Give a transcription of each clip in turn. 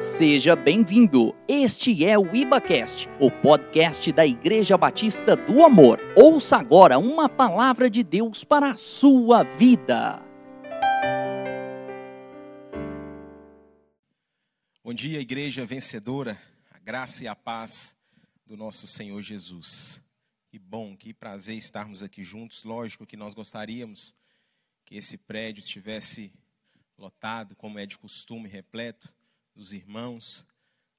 Seja bem-vindo. Este é o IbaCast, o podcast da Igreja Batista do Amor. Ouça agora uma palavra de Deus para a sua vida. Bom dia, igreja vencedora, a graça e a paz do nosso Senhor Jesus. Que bom, que prazer estarmos aqui juntos. Lógico que nós gostaríamos que esse prédio estivesse lotado, como é de costume, repleto dos irmãos,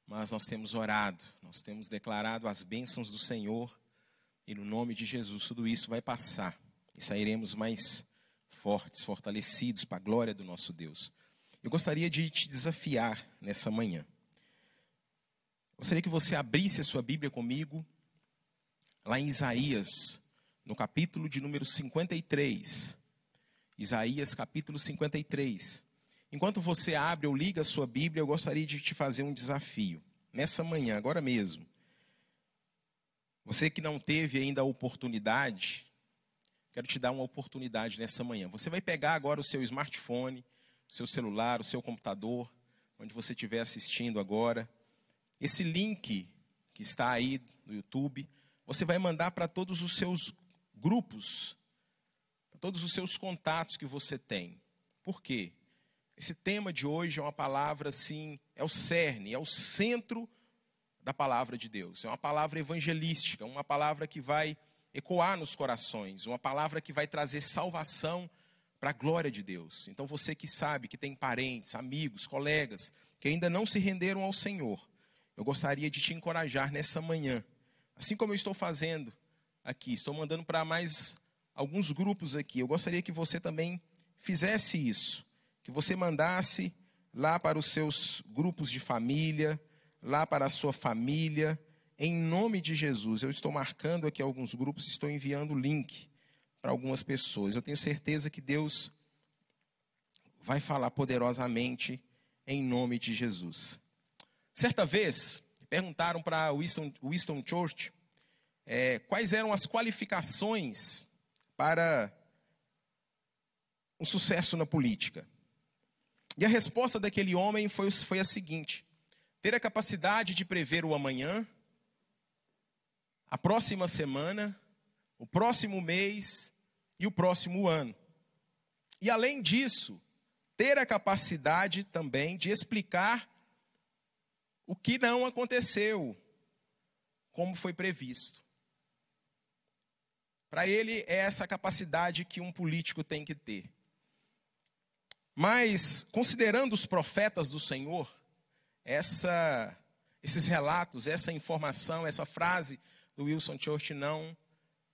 mas nós temos orado, nós temos declarado as bênçãos do Senhor e no nome de Jesus tudo isso vai passar e sairemos mais fortes, fortalecidos para a glória do nosso Deus. Eu gostaria de te desafiar nessa manhã. Gostaria que você abrisse a sua Bíblia comigo, lá em Isaías, no capítulo de número 53. Isaías, capítulo 53. Enquanto você abre ou liga a sua Bíblia, eu gostaria de te fazer um desafio. Nessa manhã, agora mesmo. Você que não teve ainda a oportunidade, quero te dar uma oportunidade nessa manhã. Você vai pegar agora o seu smartphone, o seu celular, o seu computador, onde você estiver assistindo agora. Esse link que está aí no YouTube, você vai mandar para todos os seus grupos, para todos os seus contatos que você tem. Por quê? Esse tema de hoje é uma palavra assim, é o cerne, é o centro da palavra de Deus. É uma palavra evangelística, uma palavra que vai ecoar nos corações, uma palavra que vai trazer salvação para a glória de Deus. Então você que sabe que tem parentes, amigos, colegas que ainda não se renderam ao Senhor, eu gostaria de te encorajar nessa manhã, assim como eu estou fazendo aqui, estou mandando para mais alguns grupos aqui. Eu gostaria que você também fizesse isso que você mandasse lá para os seus grupos de família, lá para a sua família, em nome de Jesus. Eu estou marcando aqui alguns grupos, estou enviando o link para algumas pessoas. Eu tenho certeza que Deus vai falar poderosamente em nome de Jesus. Certa vez, perguntaram para Winston, Winston Churchill é, quais eram as qualificações para um sucesso na política. E a resposta daquele homem foi, foi a seguinte: ter a capacidade de prever o amanhã, a próxima semana, o próximo mês e o próximo ano. E além disso, ter a capacidade também de explicar o que não aconteceu, como foi previsto. Para ele, é essa capacidade que um político tem que ter. Mas, considerando os profetas do Senhor, essa, esses relatos, essa informação, essa frase do Wilson Church não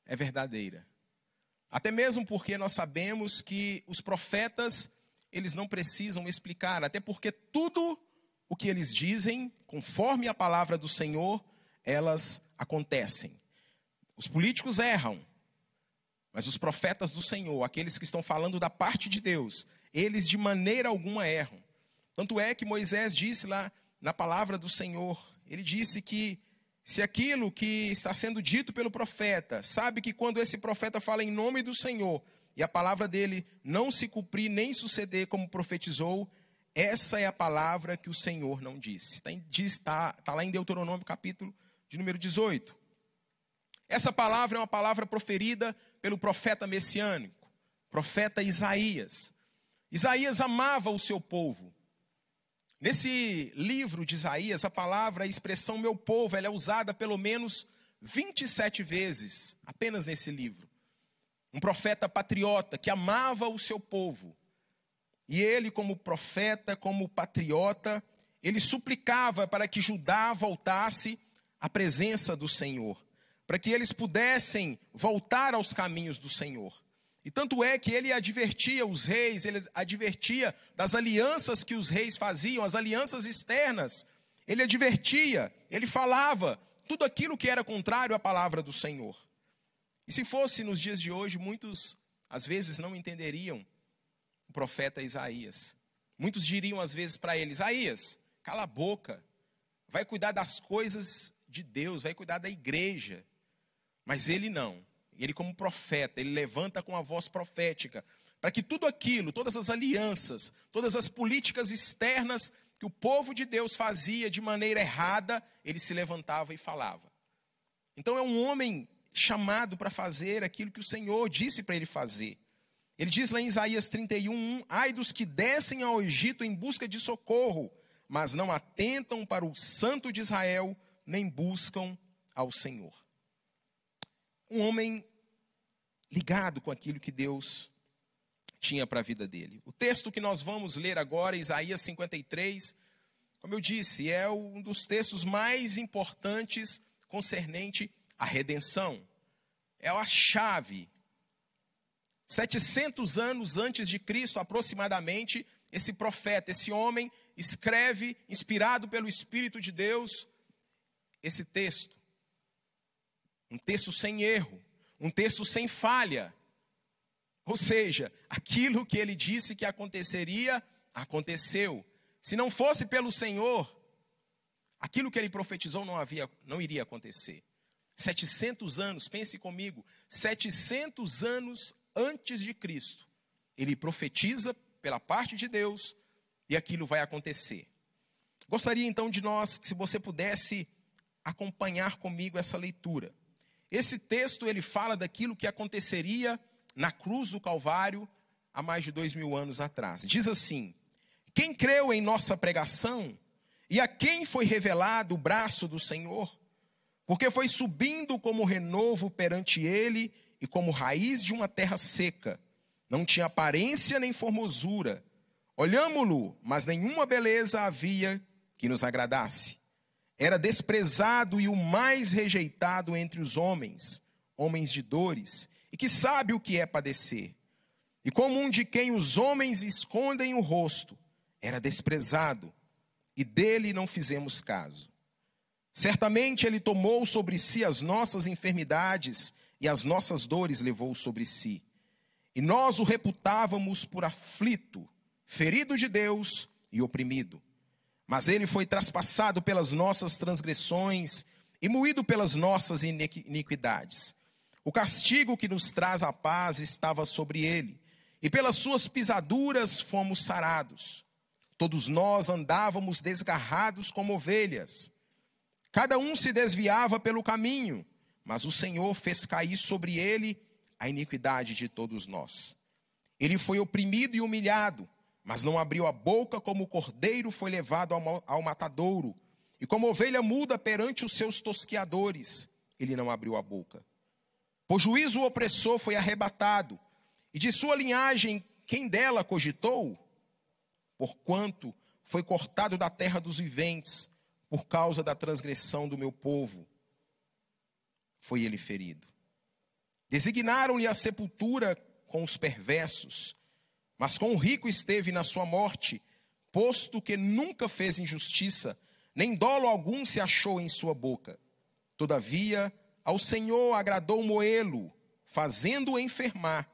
é verdadeira. Até mesmo porque nós sabemos que os profetas, eles não precisam explicar, até porque tudo o que eles dizem, conforme a palavra do Senhor, elas acontecem. Os políticos erram, mas os profetas do Senhor, aqueles que estão falando da parte de Deus, eles de maneira alguma erram. Tanto é que Moisés disse lá na palavra do Senhor, ele disse que se aquilo que está sendo dito pelo profeta, sabe que quando esse profeta fala em nome do Senhor e a palavra dele não se cumprir nem suceder como profetizou, essa é a palavra que o Senhor não disse. Está, está, está lá em Deuteronômio capítulo de número 18. Essa palavra é uma palavra proferida pelo profeta messiânico, profeta Isaías. Isaías amava o seu povo. Nesse livro de Isaías, a palavra, a expressão meu povo, ela é usada pelo menos 27 vezes, apenas nesse livro. Um profeta patriota que amava o seu povo. E ele, como profeta, como patriota, ele suplicava para que Judá voltasse à presença do Senhor, para que eles pudessem voltar aos caminhos do Senhor. E tanto é que ele advertia os reis, ele advertia das alianças que os reis faziam, as alianças externas. Ele advertia, ele falava tudo aquilo que era contrário à palavra do Senhor. E se fosse nos dias de hoje, muitos às vezes não entenderiam o profeta Isaías. Muitos diriam às vezes para ele: Isaías, cala a boca, vai cuidar das coisas de Deus, vai cuidar da igreja. Mas ele não. Ele, como profeta, ele levanta com a voz profética para que tudo aquilo, todas as alianças, todas as políticas externas que o povo de Deus fazia de maneira errada, ele se levantava e falava. Então é um homem chamado para fazer aquilo que o Senhor disse para ele fazer. Ele diz lá em Isaías 31, ai dos que descem ao Egito em busca de socorro, mas não atentam para o santo de Israel, nem buscam ao Senhor. Um homem ligado com aquilo que Deus tinha para a vida dele. O texto que nós vamos ler agora, Isaías 53, como eu disse, é um dos textos mais importantes concernente à redenção. É a chave. 700 anos antes de Cristo, aproximadamente, esse profeta, esse homem, escreve, inspirado pelo Espírito de Deus, esse texto. Um texto sem erro, um texto sem falha. Ou seja, aquilo que ele disse que aconteceria, aconteceu. Se não fosse pelo Senhor, aquilo que ele profetizou não, havia, não iria acontecer. 700 anos, pense comigo, 700 anos antes de Cristo, ele profetiza pela parte de Deus e aquilo vai acontecer. Gostaria então de nós, se você pudesse acompanhar comigo essa leitura. Esse texto ele fala daquilo que aconteceria na cruz do Calvário há mais de dois mil anos atrás. Diz assim: Quem creu em nossa pregação e a quem foi revelado o braço do Senhor? Porque foi subindo como renovo perante ele e como raiz de uma terra seca. Não tinha aparência nem formosura. Olhámo-lo, mas nenhuma beleza havia que nos agradasse. Era desprezado e o mais rejeitado entre os homens, homens de dores, e que sabe o que é padecer. E como um de quem os homens escondem o rosto, era desprezado, e dele não fizemos caso. Certamente ele tomou sobre si as nossas enfermidades e as nossas dores levou sobre si. E nós o reputávamos por aflito, ferido de Deus e oprimido. Mas ele foi traspassado pelas nossas transgressões e moído pelas nossas iniquidades. O castigo que nos traz a paz estava sobre ele, e pelas suas pisaduras fomos sarados. Todos nós andávamos desgarrados como ovelhas. Cada um se desviava pelo caminho, mas o Senhor fez cair sobre ele a iniquidade de todos nós. Ele foi oprimido e humilhado, mas não abriu a boca, como o cordeiro foi levado ao matadouro, e como ovelha muda perante os seus tosqueadores, ele não abriu a boca. Por juízo o opressor foi arrebatado, e de sua linhagem quem dela cogitou? Porquanto foi cortado da terra dos viventes, por causa da transgressão do meu povo, foi ele ferido. Designaram-lhe a sepultura com os perversos, mas com o rico esteve na sua morte, posto que nunca fez injustiça, nem dolo algum se achou em sua boca. Todavia, ao Senhor agradou moê-lo, fazendo-o enfermar.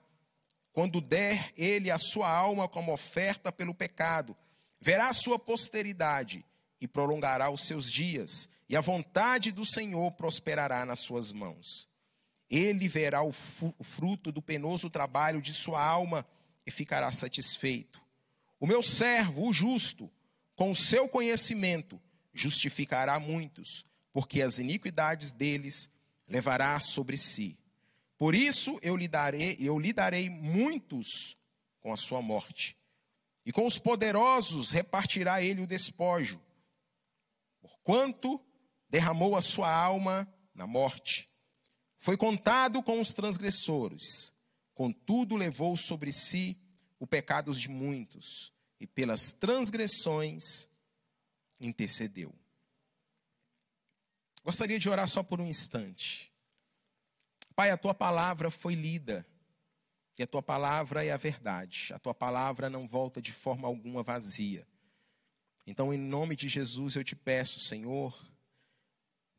Quando der ele a sua alma como oferta pelo pecado, verá a sua posteridade e prolongará os seus dias, e a vontade do Senhor prosperará nas suas mãos. Ele verá o fruto do penoso trabalho de sua alma e ficará satisfeito. O meu servo, o justo, com o seu conhecimento, justificará muitos, porque as iniquidades deles levará sobre si. Por isso eu lhe darei, eu lhe darei muitos com a sua morte. E com os poderosos repartirá ele o despojo, porquanto derramou a sua alma na morte. Foi contado com os transgressores, contudo levou sobre si o pecado de muitos, e pelas transgressões intercedeu. Gostaria de orar só por um instante. Pai, a tua palavra foi lida, e a tua palavra é a verdade. A tua palavra não volta de forma alguma vazia. Então, em nome de Jesus, eu te peço, Senhor,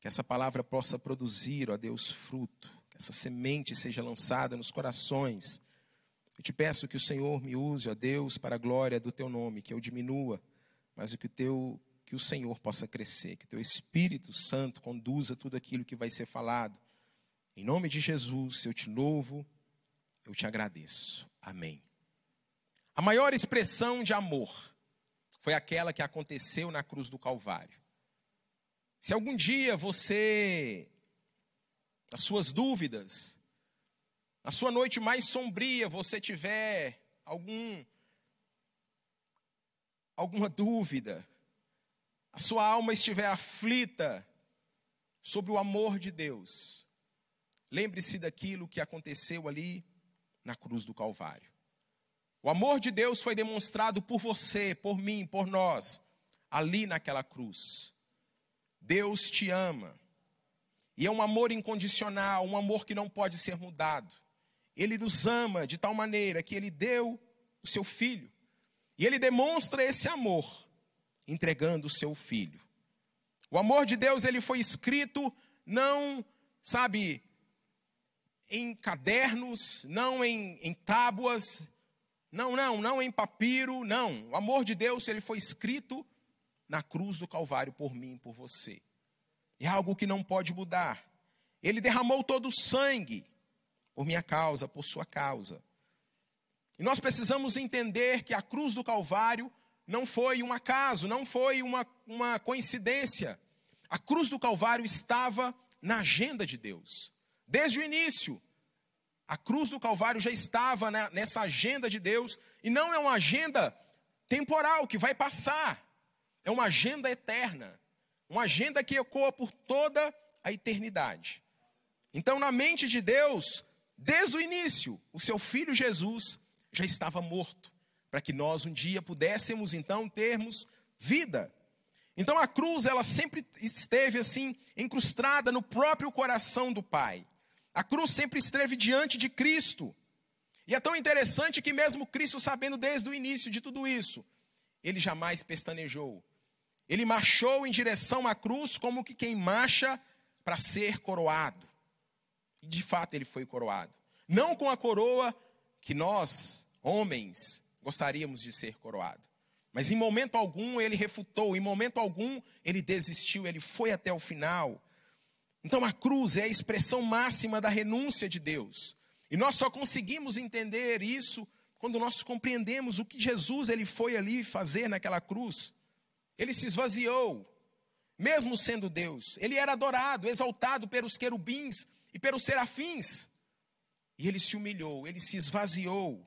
que essa palavra possa produzir, ó Deus, fruto, essa semente seja lançada nos corações. Eu te peço que o Senhor me use, ó Deus, para a glória do teu nome, que eu diminua, mas que o teu que o Senhor possa crescer, que o teu Espírito Santo conduza tudo aquilo que vai ser falado. Em nome de Jesus, eu te louvo, eu te agradeço. Amém. A maior expressão de amor foi aquela que aconteceu na cruz do Calvário. Se algum dia você, nas suas dúvidas, na sua noite mais sombria, você tiver algum alguma dúvida, a sua alma estiver aflita sobre o amor de Deus, lembre-se daquilo que aconteceu ali na cruz do Calvário. O amor de Deus foi demonstrado por você, por mim, por nós, ali naquela cruz. Deus te ama. E é um amor incondicional, um amor que não pode ser mudado. Ele nos ama de tal maneira que ele deu o seu filho. E ele demonstra esse amor entregando o seu filho. O amor de Deus, ele foi escrito não, sabe, em cadernos, não em, em tábuas, não, não, não em papiro, não. O amor de Deus, ele foi escrito na cruz do Calvário por mim, por você. É algo que não pode mudar. Ele derramou todo o sangue por minha causa, por sua causa. E nós precisamos entender que a cruz do Calvário não foi um acaso, não foi uma, uma coincidência. A cruz do Calvário estava na agenda de Deus. Desde o início, a cruz do Calvário já estava nessa agenda de Deus, e não é uma agenda temporal que vai passar, é uma agenda eterna, uma agenda que ecoa por toda a eternidade. Então, na mente de Deus, desde o início, o seu filho Jesus já estava morto, para que nós um dia pudéssemos então termos vida. Então a cruz, ela sempre esteve assim, incrustada no próprio coração do Pai. A cruz sempre esteve diante de Cristo. E é tão interessante que, mesmo Cristo sabendo desde o início de tudo isso, ele jamais pestanejou. Ele marchou em direção à cruz como que quem marcha para ser coroado. E de fato ele foi coroado. Não com a coroa que nós, homens, gostaríamos de ser coroado. Mas em momento algum ele refutou, em momento algum ele desistiu, ele foi até o final. Então a cruz é a expressão máxima da renúncia de Deus. E nós só conseguimos entender isso quando nós compreendemos o que Jesus ele foi ali fazer naquela cruz. Ele se esvaziou, mesmo sendo Deus. Ele era adorado, exaltado pelos querubins e pelos serafins. E ele se humilhou, ele se esvaziou.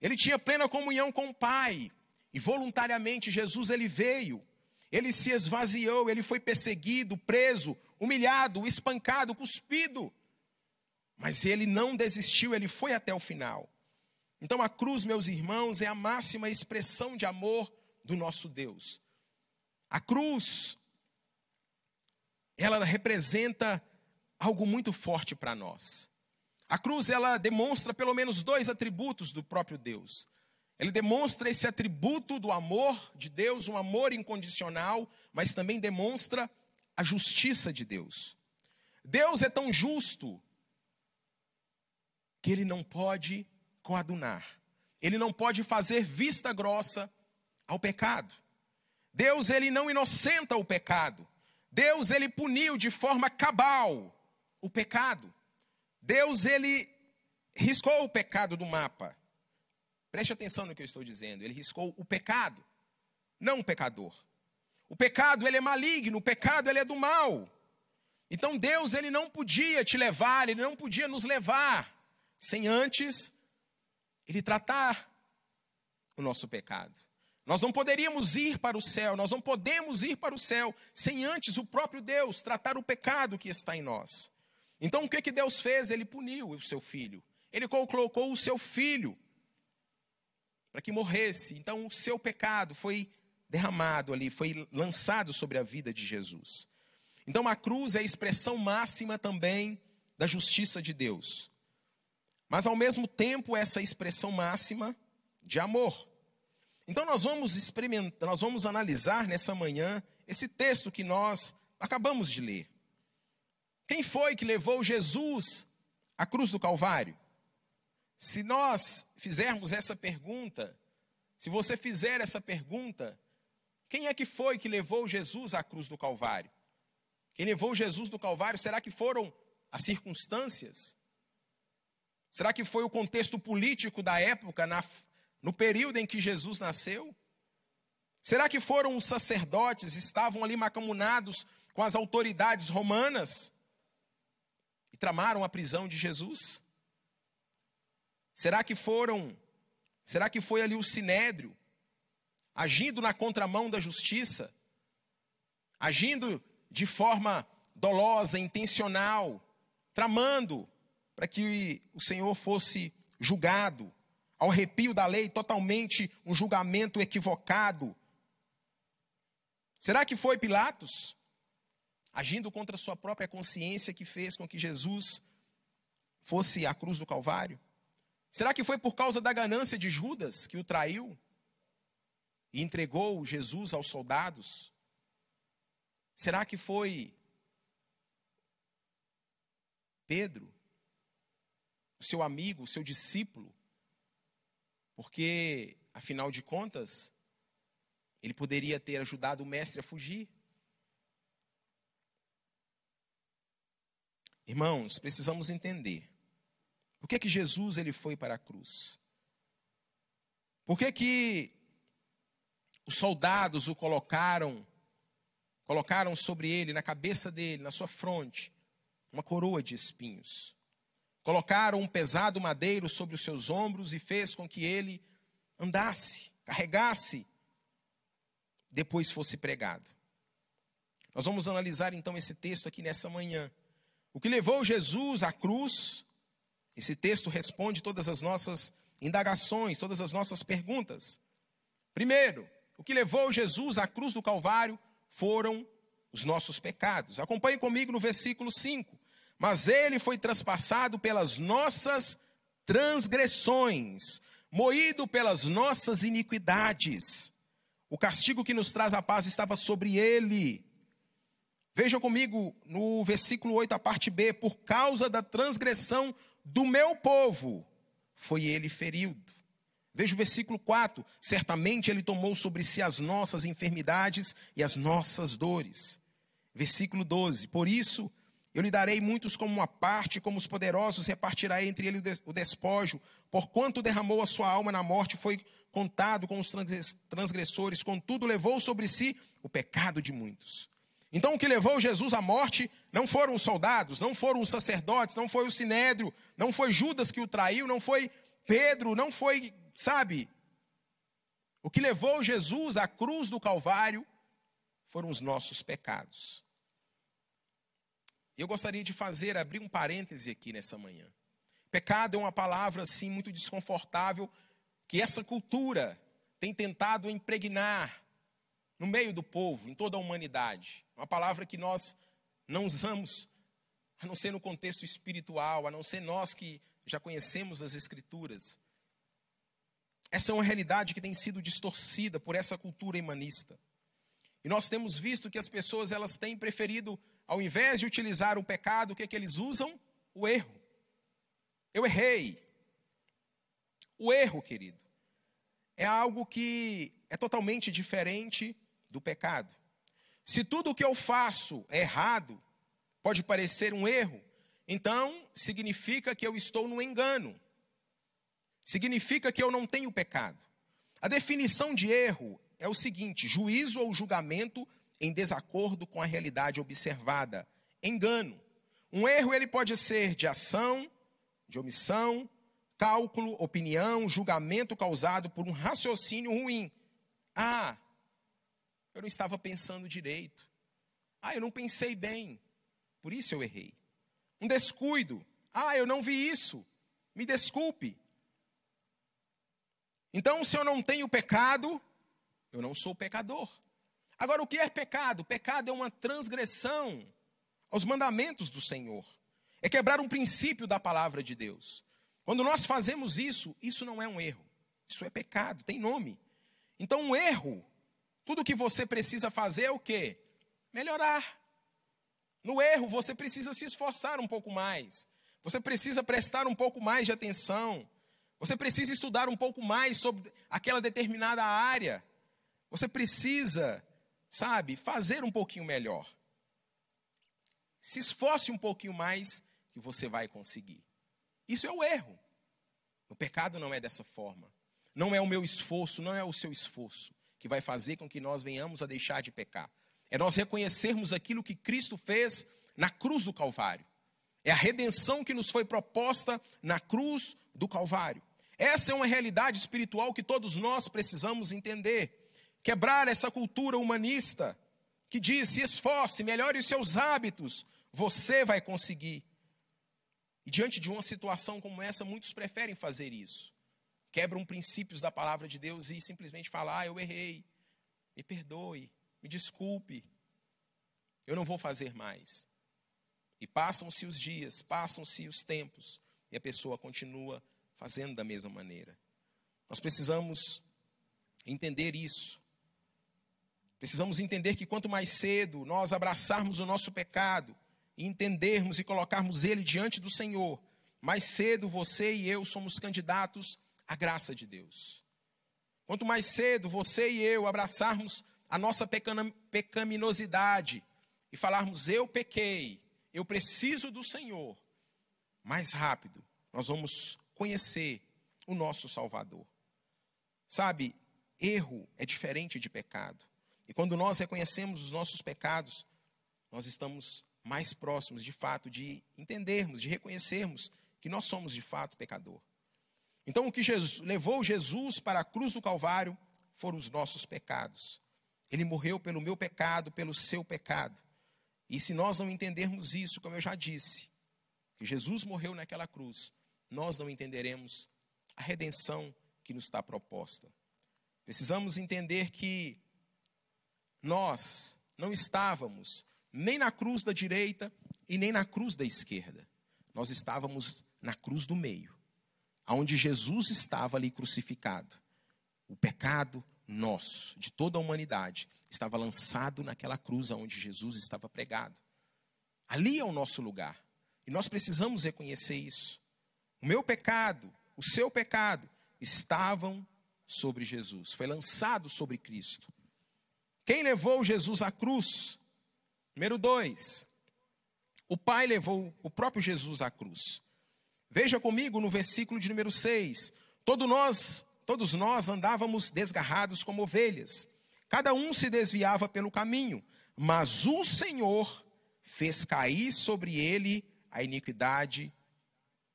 Ele tinha plena comunhão com o Pai. E voluntariamente Jesus ele veio. Ele se esvaziou, ele foi perseguido, preso, humilhado, espancado, cuspido. Mas ele não desistiu, ele foi até o final. Então a cruz, meus irmãos, é a máxima expressão de amor do nosso Deus. A cruz, ela representa algo muito forte para nós. A cruz, ela demonstra pelo menos dois atributos do próprio Deus. Ele demonstra esse atributo do amor de Deus, um amor incondicional, mas também demonstra a justiça de Deus. Deus é tão justo que ele não pode coadunar, ele não pode fazer vista grossa ao pecado. Deus ele não inocenta o pecado. Deus ele puniu de forma cabal o pecado. Deus ele riscou o pecado do mapa. Preste atenção no que eu estou dizendo. Ele riscou o pecado, não o pecador. O pecado ele é maligno, o pecado ele é do mal. Então Deus ele não podia te levar, ele não podia nos levar sem antes ele tratar o nosso pecado. Nós não poderíamos ir para o céu, nós não podemos ir para o céu sem antes o próprio Deus tratar o pecado que está em nós. Então o que que Deus fez? Ele puniu o seu filho. Ele colocou o seu filho para que morresse. Então o seu pecado foi derramado ali, foi lançado sobre a vida de Jesus. Então a cruz é a expressão máxima também da justiça de Deus. Mas ao mesmo tempo essa expressão máxima de amor. Então nós vamos experimentar, nós vamos analisar nessa manhã esse texto que nós acabamos de ler. Quem foi que levou Jesus à cruz do Calvário? Se nós fizermos essa pergunta, se você fizer essa pergunta, quem é que foi que levou Jesus à cruz do Calvário? Quem levou Jesus do Calvário, será que foram as circunstâncias? Será que foi o contexto político da época, na, no período em que Jesus nasceu? Será que foram os sacerdotes, estavam ali macamunados com as autoridades romanas e tramaram a prisão de Jesus? Será que foram, será que foi ali o sinédrio agindo na contramão da justiça, agindo de forma dolosa, intencional, tramando para que o Senhor fosse julgado, ao arrepio da lei, totalmente um julgamento equivocado. Será que foi Pilatos, agindo contra sua própria consciência, que fez com que Jesus fosse à cruz do Calvário? Será que foi por causa da ganância de Judas que o traiu? e entregou Jesus aos soldados? Será que foi Pedro, o seu amigo, o seu discípulo? Porque, afinal de contas, ele poderia ter ajudado o mestre a fugir. Irmãos, precisamos entender. Por que, que Jesus ele foi para a cruz? Por que, que os soldados o colocaram, colocaram sobre ele, na cabeça dele, na sua fronte, uma coroa de espinhos. Colocaram um pesado madeiro sobre os seus ombros e fez com que ele andasse, carregasse, depois fosse pregado. Nós vamos analisar então esse texto aqui nessa manhã. O que levou Jesus à cruz, esse texto responde todas as nossas indagações, todas as nossas perguntas. Primeiro, o que levou Jesus à cruz do Calvário foram os nossos pecados. Acompanhe comigo no versículo 5. Mas ele foi traspassado pelas nossas transgressões, moído pelas nossas iniquidades. O castigo que nos traz a paz estava sobre ele. Vejam comigo no versículo 8, a parte B: por causa da transgressão do meu povo, foi ele ferido. Veja o versículo 4: certamente ele tomou sobre si as nossas enfermidades e as nossas dores. Versículo 12: por isso eu lhe darei muitos como uma parte, como os poderosos repartirá entre ele o despojo, porquanto derramou a sua alma na morte, foi contado com os transgressores, contudo levou sobre si o pecado de muitos. Então o que levou Jesus à morte não foram os soldados, não foram os sacerdotes, não foi o sinédrio, não foi Judas que o traiu, não foi Pedro, não foi Sabe, o que levou Jesus à cruz do Calvário foram os nossos pecados. Eu gostaria de fazer, abrir um parêntese aqui nessa manhã. Pecado é uma palavra, assim, muito desconfortável, que essa cultura tem tentado impregnar no meio do povo, em toda a humanidade. Uma palavra que nós não usamos, a não ser no contexto espiritual, a não ser nós que já conhecemos as Escrituras. Essa é uma realidade que tem sido distorcida por essa cultura humanista. E nós temos visto que as pessoas elas têm preferido, ao invés de utilizar o pecado, o que, é que eles usam? O erro. Eu errei. O erro, querido, é algo que é totalmente diferente do pecado. Se tudo o que eu faço é errado, pode parecer um erro, então significa que eu estou no engano significa que eu não tenho pecado. A definição de erro é o seguinte: juízo ou julgamento em desacordo com a realidade observada, engano. Um erro ele pode ser de ação, de omissão, cálculo, opinião, julgamento causado por um raciocínio ruim. Ah, eu não estava pensando direito. Ah, eu não pensei bem. Por isso eu errei. Um descuido. Ah, eu não vi isso. Me desculpe. Então, se eu não tenho pecado, eu não sou pecador. Agora, o que é pecado? Pecado é uma transgressão aos mandamentos do Senhor. É quebrar um princípio da palavra de Deus. Quando nós fazemos isso, isso não é um erro. Isso é pecado, tem nome. Então, um erro, tudo que você precisa fazer é o quê? Melhorar. No erro, você precisa se esforçar um pouco mais. Você precisa prestar um pouco mais de atenção. Você precisa estudar um pouco mais sobre aquela determinada área. Você precisa, sabe, fazer um pouquinho melhor. Se esforce um pouquinho mais, que você vai conseguir. Isso é o erro. O pecado não é dessa forma. Não é o meu esforço, não é o seu esforço que vai fazer com que nós venhamos a deixar de pecar. É nós reconhecermos aquilo que Cristo fez na cruz do Calvário. É a redenção que nos foi proposta na cruz do Calvário. Essa é uma realidade espiritual que todos nós precisamos entender. Quebrar essa cultura humanista que diz: se esforce, melhore os seus hábitos, você vai conseguir. E diante de uma situação como essa, muitos preferem fazer isso. Quebram princípios da palavra de Deus e simplesmente falam: ah, eu errei, me perdoe, me desculpe, eu não vou fazer mais. E passam-se os dias, passam-se os tempos, e a pessoa continua fazendo da mesma maneira. Nós precisamos entender isso. Precisamos entender que quanto mais cedo nós abraçarmos o nosso pecado, e entendermos e colocarmos ele diante do Senhor, mais cedo você e eu somos candidatos à graça de Deus. Quanto mais cedo você e eu abraçarmos a nossa pecaminosidade e falarmos eu pequei, eu preciso do Senhor, mais rápido nós vamos conhecer o nosso Salvador. Sabe, erro é diferente de pecado. E quando nós reconhecemos os nossos pecados, nós estamos mais próximos, de fato, de entendermos, de reconhecermos que nós somos, de fato, pecador. Então, o que Jesus, levou Jesus para a cruz do Calvário foram os nossos pecados. Ele morreu pelo meu pecado, pelo seu pecado. E se nós não entendermos isso, como eu já disse, que Jesus morreu naquela cruz, nós não entenderemos a redenção que nos está proposta. Precisamos entender que nós não estávamos nem na cruz da direita e nem na cruz da esquerda. Nós estávamos na cruz do meio, aonde Jesus estava ali crucificado. O pecado nosso, de toda a humanidade, estava lançado naquela cruz onde Jesus estava pregado. Ali é o nosso lugar. E nós precisamos reconhecer isso. O meu pecado, o seu pecado, estavam sobre Jesus. Foi lançado sobre Cristo. Quem levou Jesus à cruz? Número dois, o Pai levou o próprio Jesus à cruz. Veja comigo no versículo de número 6. Todos nós Todos nós andávamos desgarrados como ovelhas, cada um se desviava pelo caminho, mas o Senhor fez cair sobre ele a iniquidade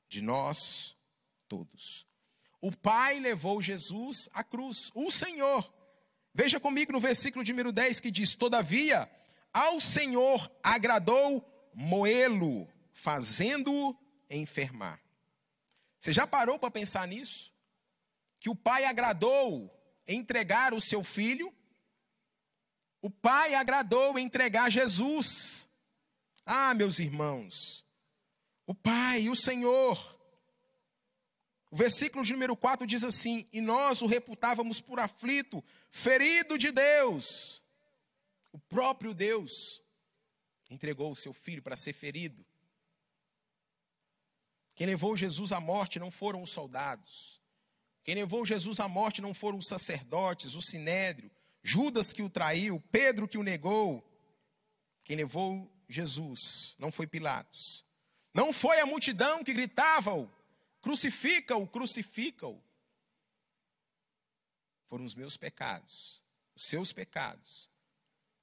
de nós todos. O Pai levou Jesus à cruz, o Senhor. Veja comigo no versículo de número 10 que diz: Todavia, ao Senhor agradou moê-lo, fazendo-o enfermar. Você já parou para pensar nisso? que o pai agradou entregar o seu filho, o pai agradou entregar Jesus. Ah, meus irmãos, o pai, o Senhor. O versículo de número 4 diz assim: E nós o reputávamos por aflito, ferido de Deus. O próprio Deus entregou o seu filho para ser ferido. Quem levou Jesus à morte não foram os soldados. Quem levou Jesus à morte não foram os sacerdotes, o sinédrio, Judas que o traiu, Pedro que o negou. Quem levou Jesus não foi Pilatos. Não foi a multidão que gritava: crucifica-o, crucifica-o. Foram os meus pecados, os seus pecados,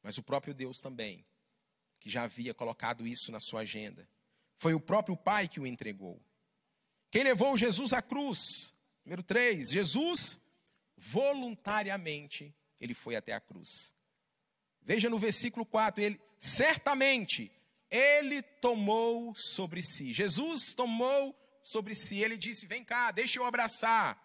mas o próprio Deus também, que já havia colocado isso na sua agenda. Foi o próprio Pai que o entregou. Quem levou Jesus à cruz Número 3, Jesus voluntariamente ele foi até a cruz. Veja no versículo 4, ele certamente ele tomou sobre si. Jesus tomou sobre si. Ele disse: "Vem cá, deixa eu abraçar.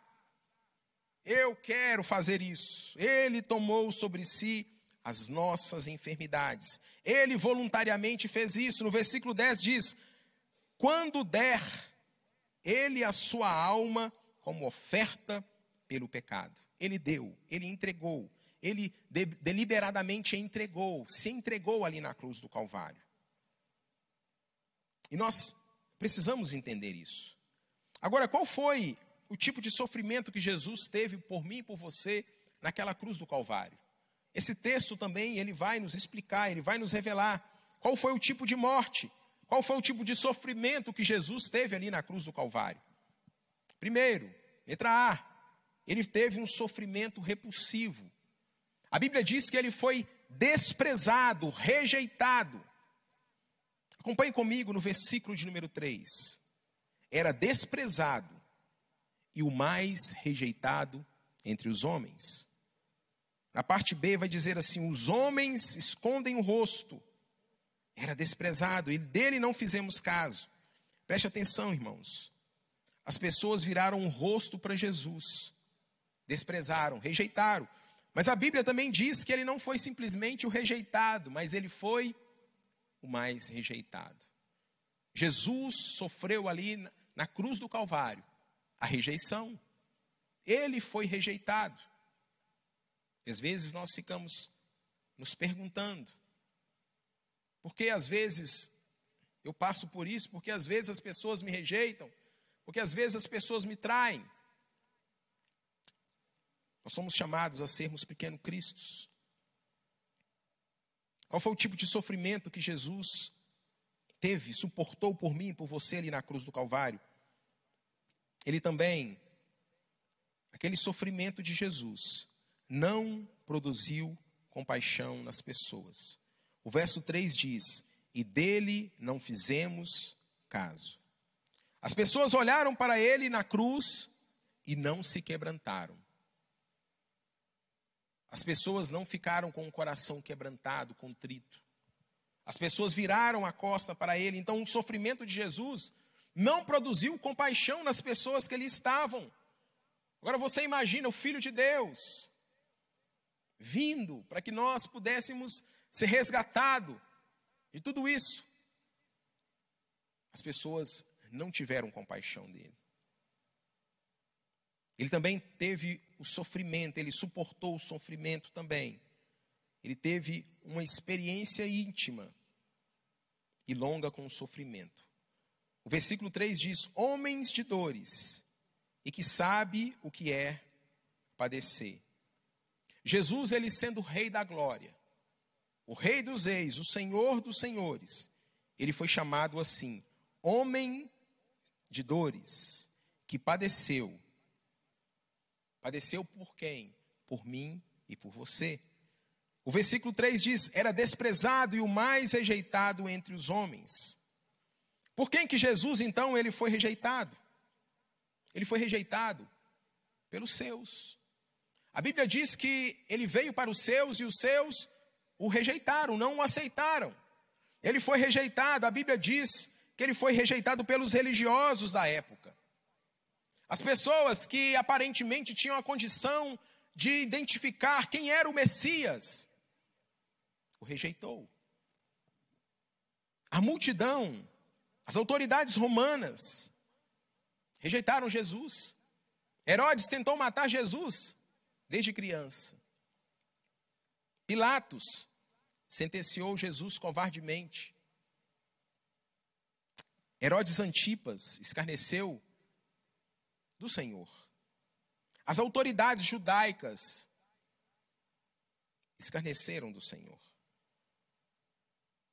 Eu quero fazer isso." Ele tomou sobre si as nossas enfermidades. Ele voluntariamente fez isso. No versículo 10 diz: "Quando der ele a sua alma como oferta pelo pecado. Ele deu, ele entregou, ele de, deliberadamente entregou, se entregou ali na cruz do Calvário. E nós precisamos entender isso. Agora, qual foi o tipo de sofrimento que Jesus teve por mim e por você naquela cruz do Calvário? Esse texto também ele vai nos explicar, ele vai nos revelar qual foi o tipo de morte, qual foi o tipo de sofrimento que Jesus teve ali na cruz do Calvário. Primeiro, letra A, ele teve um sofrimento repulsivo. A Bíblia diz que ele foi desprezado, rejeitado. Acompanhe comigo no versículo de número 3. Era desprezado e o mais rejeitado entre os homens. Na parte B vai dizer assim: os homens escondem o rosto. Era desprezado e dele não fizemos caso. Preste atenção, irmãos. As pessoas viraram o rosto para Jesus, desprezaram, rejeitaram. Mas a Bíblia também diz que ele não foi simplesmente o rejeitado, mas ele foi o mais rejeitado. Jesus sofreu ali na cruz do Calvário a rejeição. Ele foi rejeitado. Às vezes nós ficamos nos perguntando, por que às vezes eu passo por isso? Porque às vezes as pessoas me rejeitam? Porque às vezes as pessoas me traem? Nós somos chamados a sermos pequenos cristos. Qual foi o tipo de sofrimento que Jesus teve, suportou por mim, por você ali na cruz do Calvário? Ele também, aquele sofrimento de Jesus, não produziu compaixão nas pessoas. O verso 3 diz: E dele não fizemos caso. As pessoas olharam para ele na cruz e não se quebrantaram. As pessoas não ficaram com o coração quebrantado, contrito. As pessoas viraram a costa para ele. Então, o sofrimento de Jesus não produziu compaixão nas pessoas que ali estavam. Agora você imagina o Filho de Deus vindo para que nós pudéssemos ser resgatados de tudo isso. As pessoas não tiveram compaixão dele. Ele também teve o sofrimento, ele suportou o sofrimento também. Ele teve uma experiência íntima e longa com o sofrimento. O versículo 3 diz: Homens de dores, e que sabe o que é padecer. Jesus, ele sendo o Rei da glória, o Rei dos reis, o Senhor dos senhores, ele foi chamado assim: Homem de dores, que padeceu Padeceu por quem? Por mim e por você. O versículo 3 diz: Era desprezado e o mais rejeitado entre os homens. Por quem que Jesus então ele foi rejeitado? Ele foi rejeitado pelos seus. A Bíblia diz que ele veio para os seus e os seus o rejeitaram, não o aceitaram. Ele foi rejeitado, a Bíblia diz que ele foi rejeitado pelos religiosos da época. As pessoas que aparentemente tinham a condição de identificar quem era o Messias, o rejeitou. A multidão, as autoridades romanas, rejeitaram Jesus. Herodes tentou matar Jesus desde criança. Pilatos sentenciou Jesus covardemente. Herodes Antipas escarneceu do Senhor. As autoridades judaicas escarneceram do Senhor.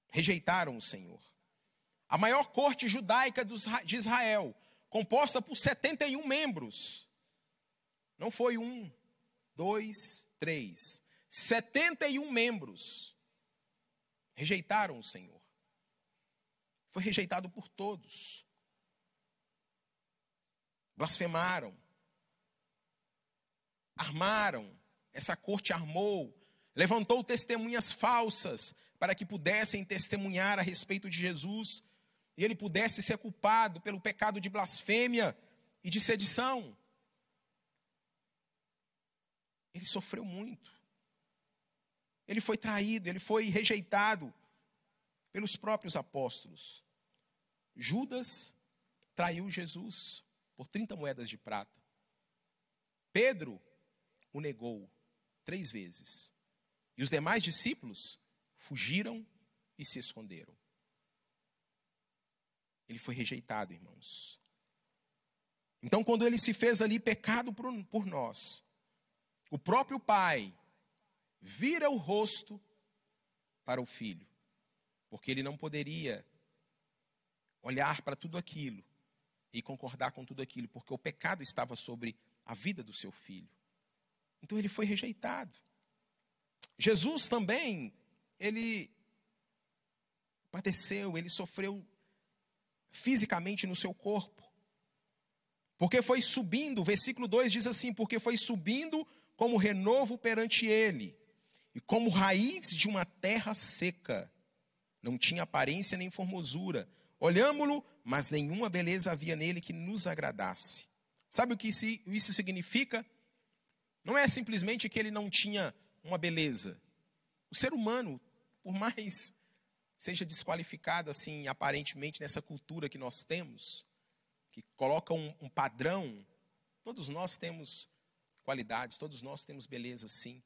Rejeitaram o Senhor. A maior corte judaica de Israel, composta por 71 membros, não foi um, dois, três. 71 membros rejeitaram o Senhor. Foi rejeitado por todos blasfemaram, armaram, essa corte armou, levantou testemunhas falsas para que pudessem testemunhar a respeito de Jesus e ele pudesse ser culpado pelo pecado de blasfêmia e de sedição. Ele sofreu muito. Ele foi traído, ele foi rejeitado pelos próprios apóstolos. Judas traiu Jesus por 30 moedas de prata. Pedro o negou três vezes. E os demais discípulos fugiram e se esconderam. Ele foi rejeitado, irmãos. Então, quando ele se fez ali pecado por, por nós, o próprio pai vira o rosto para o filho, porque ele não poderia olhar para tudo aquilo e concordar com tudo aquilo, porque o pecado estava sobre a vida do seu filho. Então ele foi rejeitado. Jesus também, ele padeceu, ele sofreu fisicamente no seu corpo. Porque foi subindo, versículo 2 diz assim: porque foi subindo como renovo perante ele, e como raiz de uma terra seca. Não tinha aparência nem formosura. Olhámo-lo, mas nenhuma beleza havia nele que nos agradasse. Sabe o que isso significa? Não é simplesmente que ele não tinha uma beleza. O ser humano, por mais seja desqualificado assim, aparentemente, nessa cultura que nós temos, que coloca um, um padrão, todos nós temos qualidades, todos nós temos beleza sim.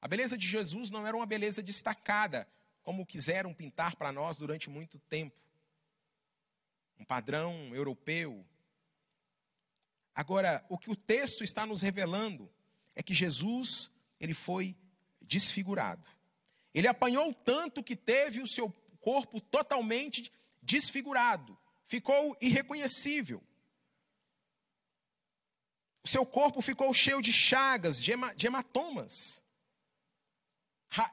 A beleza de Jesus não era uma beleza destacada, como quiseram pintar para nós durante muito tempo. Um padrão europeu. Agora, o que o texto está nos revelando é que Jesus, ele foi desfigurado. Ele apanhou tanto que teve o seu corpo totalmente desfigurado, ficou irreconhecível. O seu corpo ficou cheio de chagas, de hematomas.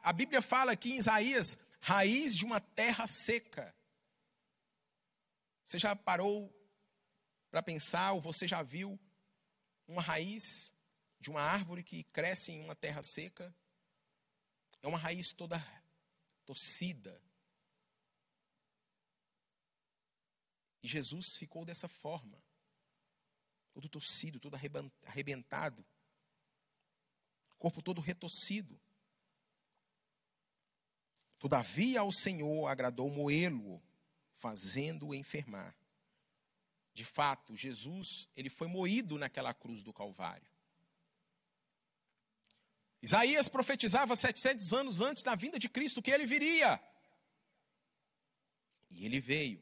A Bíblia fala aqui em Isaías, raiz de uma terra seca. Você já parou para pensar, ou você já viu uma raiz de uma árvore que cresce em uma terra seca? É uma raiz toda torcida. E Jesus ficou dessa forma, todo torcido, todo arrebentado, corpo todo retorcido. Todavia ao Senhor agradou moê-lo, fazendo-o enfermar. De fato, Jesus, ele foi moído naquela cruz do Calvário. Isaías profetizava 700 anos antes da vinda de Cristo que ele viria. E ele veio.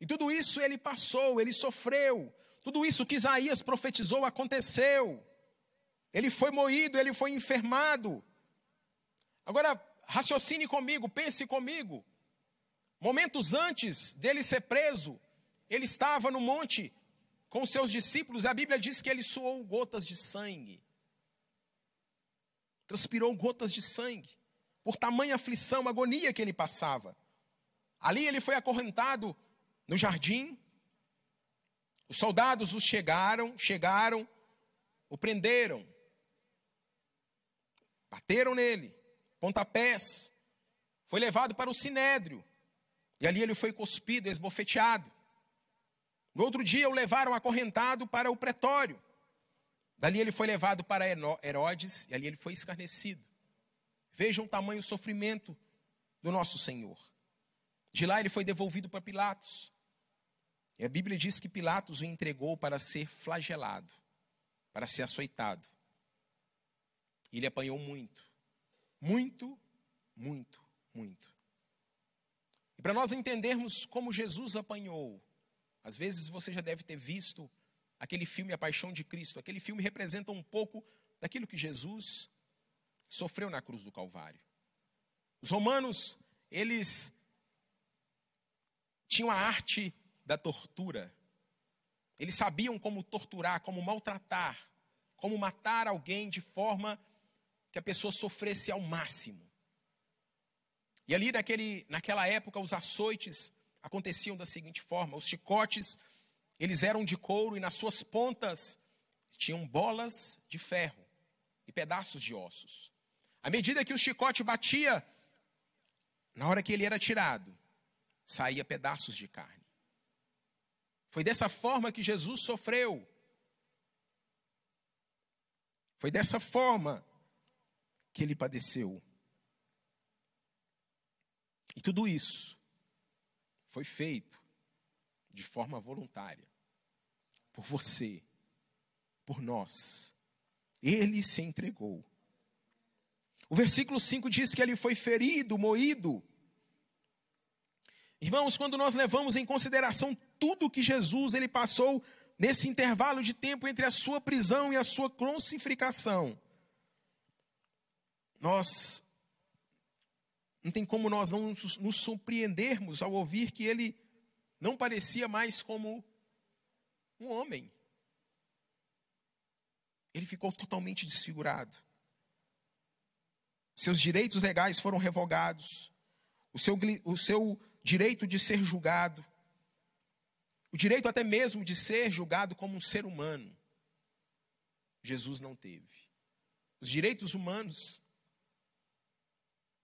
E tudo isso ele passou, ele sofreu. Tudo isso que Isaías profetizou aconteceu. Ele foi moído, ele foi enfermado. Agora, raciocine comigo, pense comigo. Momentos antes dele ser preso, ele estava no monte com seus discípulos, e a Bíblia diz que ele suou gotas de sangue. Transpirou gotas de sangue, por tamanha aflição, agonia que ele passava. Ali ele foi acorrentado no jardim. Os soldados os chegaram, chegaram, o prenderam, bateram nele, pontapés, foi levado para o sinédrio, e ali ele foi cuspido, esbofeteado. No outro dia o levaram acorrentado para o pretório. Dali ele foi levado para Herodes, e ali ele foi escarnecido. Vejam o tamanho do sofrimento do nosso Senhor. De lá ele foi devolvido para Pilatos. E a Bíblia diz que Pilatos o entregou para ser flagelado, para ser açoitado. E ele apanhou muito. Muito, muito, muito. Para nós entendermos como Jesus apanhou, às vezes você já deve ter visto aquele filme A Paixão de Cristo. Aquele filme representa um pouco daquilo que Jesus sofreu na cruz do Calvário. Os romanos, eles tinham a arte da tortura. Eles sabiam como torturar, como maltratar, como matar alguém de forma que a pessoa sofresse ao máximo. E ali naquele, naquela época os açoites aconteciam da seguinte forma: os chicotes eles eram de couro e nas suas pontas tinham bolas de ferro e pedaços de ossos. À medida que o chicote batia, na hora que ele era tirado, saía pedaços de carne. Foi dessa forma que Jesus sofreu. Foi dessa forma que ele padeceu. E tudo isso foi feito de forma voluntária, por você, por nós. Ele se entregou. O versículo 5 diz que ele foi ferido, moído. Irmãos, quando nós levamos em consideração tudo que Jesus ele passou nesse intervalo de tempo entre a sua prisão e a sua crucificação, nós não tem como nós não nos surpreendermos ao ouvir que ele não parecia mais como um homem. Ele ficou totalmente desfigurado. Seus direitos legais foram revogados. O seu, o seu direito de ser julgado. O direito até mesmo de ser julgado como um ser humano. Jesus não teve. Os direitos humanos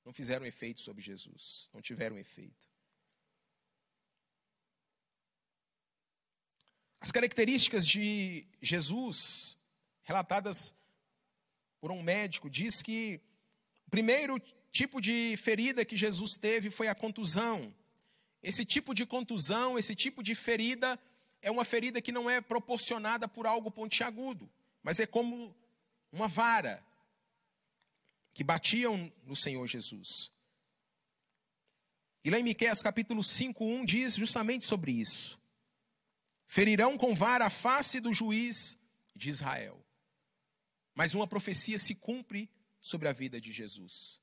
não fizeram efeito sobre Jesus, não tiveram efeito. As características de Jesus, relatadas por um médico, diz que o primeiro tipo de ferida que Jesus teve foi a contusão. Esse tipo de contusão, esse tipo de ferida, é uma ferida que não é proporcionada por algo pontiagudo, mas é como uma vara que batiam no Senhor Jesus. E lá em Miqueias capítulo 5, 1 diz justamente sobre isso. Ferirão com vara a face do juiz de Israel. Mas uma profecia se cumpre sobre a vida de Jesus.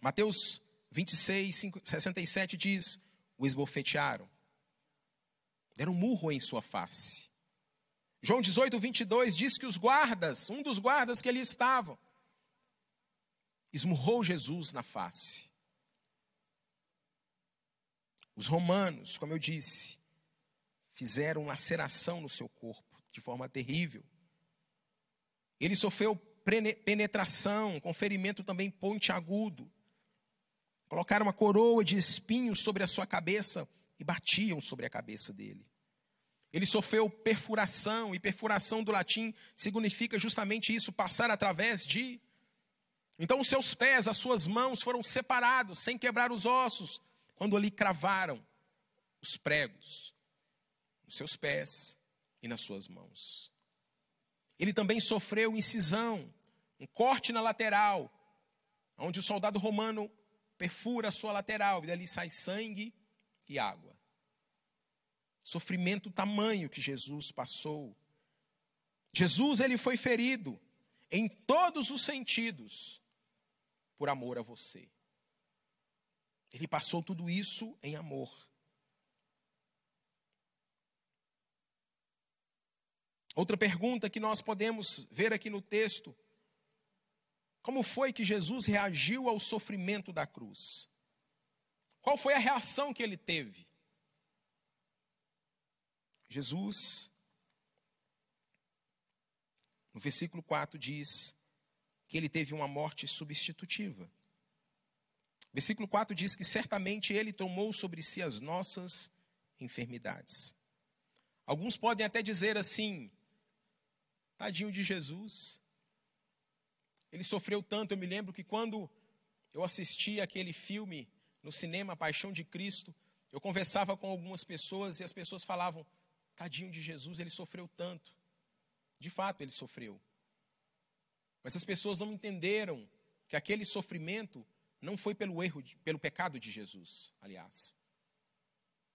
Mateus 26, 67 diz: O esbofetearam, deram um murro em sua face. João 18, 22 diz que os guardas, um dos guardas que ali estavam, esmurrou Jesus na face. Os romanos, como eu disse, fizeram laceração no seu corpo de forma terrível. Ele sofreu penetração, com ferimento também pontiagudo. Colocaram uma coroa de espinhos sobre a sua cabeça e batiam sobre a cabeça dele. Ele sofreu perfuração, e perfuração do latim significa justamente isso, passar através de. Então, os seus pés, as suas mãos foram separados, sem quebrar os ossos, quando ali cravaram os pregos nos seus pés e nas suas mãos. Ele também sofreu incisão, um corte na lateral, onde o soldado romano perfura a sua lateral e dali sai sangue e água. Sofrimento tamanho que Jesus passou. Jesus ele foi ferido em todos os sentidos por amor a você. Ele passou tudo isso em amor. Outra pergunta que nós podemos ver aqui no texto: como foi que Jesus reagiu ao sofrimento da cruz? Qual foi a reação que ele teve? Jesus, no versículo 4, diz que ele teve uma morte substitutiva. Versículo 4 diz que certamente ele tomou sobre si as nossas enfermidades. Alguns podem até dizer assim: tadinho de Jesus. Ele sofreu tanto. Eu me lembro que quando eu assisti aquele filme no cinema Paixão de Cristo, eu conversava com algumas pessoas e as pessoas falavam: tadinho de Jesus, ele sofreu tanto. De fato, ele sofreu. Mas as pessoas não entenderam que aquele sofrimento não foi pelo erro, pelo pecado de Jesus, aliás.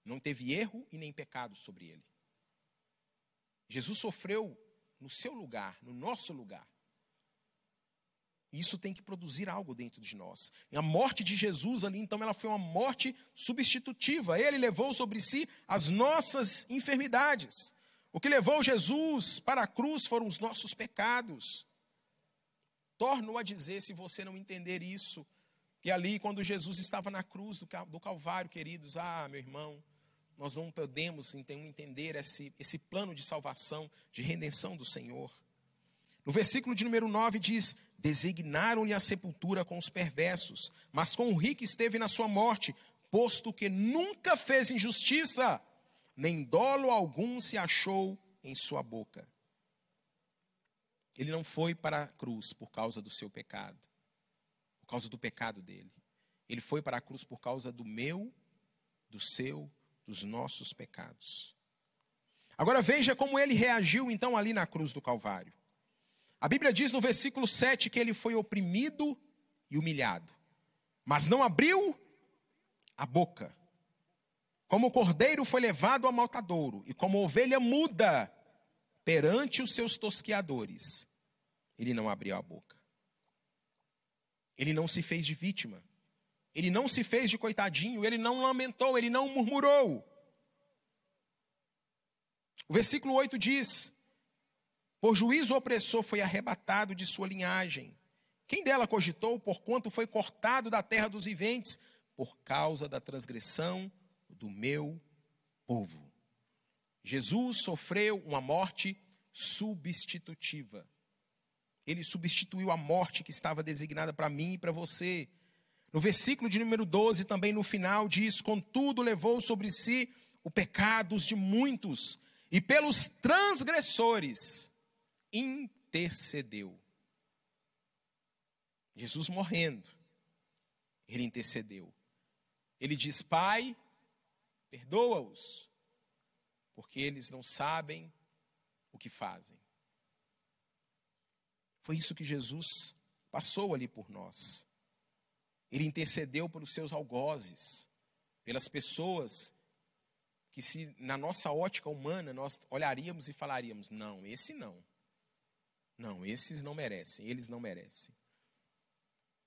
Não teve erro e nem pecado sobre ele. Jesus sofreu no seu lugar, no nosso lugar. Isso tem que produzir algo dentro de nós. E a morte de Jesus ali, então, ela foi uma morte substitutiva. Ele levou sobre si as nossas enfermidades. O que levou Jesus para a cruz foram os nossos pecados. Torno a dizer, se você não entender isso, e ali, quando Jesus estava na cruz do Calvário, queridos, ah, meu irmão, nós não podemos então entender esse, esse plano de salvação, de redenção do Senhor. No versículo de número 9 diz: Designaram-lhe a sepultura com os perversos, mas com o rico esteve na sua morte, posto que nunca fez injustiça, nem dolo algum se achou em sua boca. Ele não foi para a cruz por causa do seu pecado por causa do pecado dele. Ele foi para a cruz por causa do meu, do seu, dos nossos pecados. Agora veja como ele reagiu então ali na cruz do Calvário. A Bíblia diz no versículo 7 que ele foi oprimido e humilhado, mas não abriu a boca. Como o cordeiro foi levado ao maltadouro, e como ovelha muda perante os seus tosqueadores, ele não abriu a boca. Ele não se fez de vítima. Ele não se fez de coitadinho, ele não lamentou, ele não murmurou. O versículo 8 diz: Por juízo opressor foi arrebatado de sua linhagem, Quem dela cogitou, porquanto foi cortado da terra dos viventes, por causa da transgressão do meu povo? Jesus sofreu uma morte substitutiva. Ele substituiu a morte que estava designada para mim e para você. No versículo de número 12, também no final, diz: Contudo, levou sobre si o pecados de muitos, e pelos transgressores intercedeu. Jesus morrendo, ele intercedeu. Ele diz: Pai, perdoa-os, porque eles não sabem o que fazem. Foi isso que Jesus passou ali por nós. Ele intercedeu pelos seus algozes, pelas pessoas que, se na nossa ótica humana nós olharíamos e falaríamos: não, esse não. Não, esses não merecem, eles não merecem.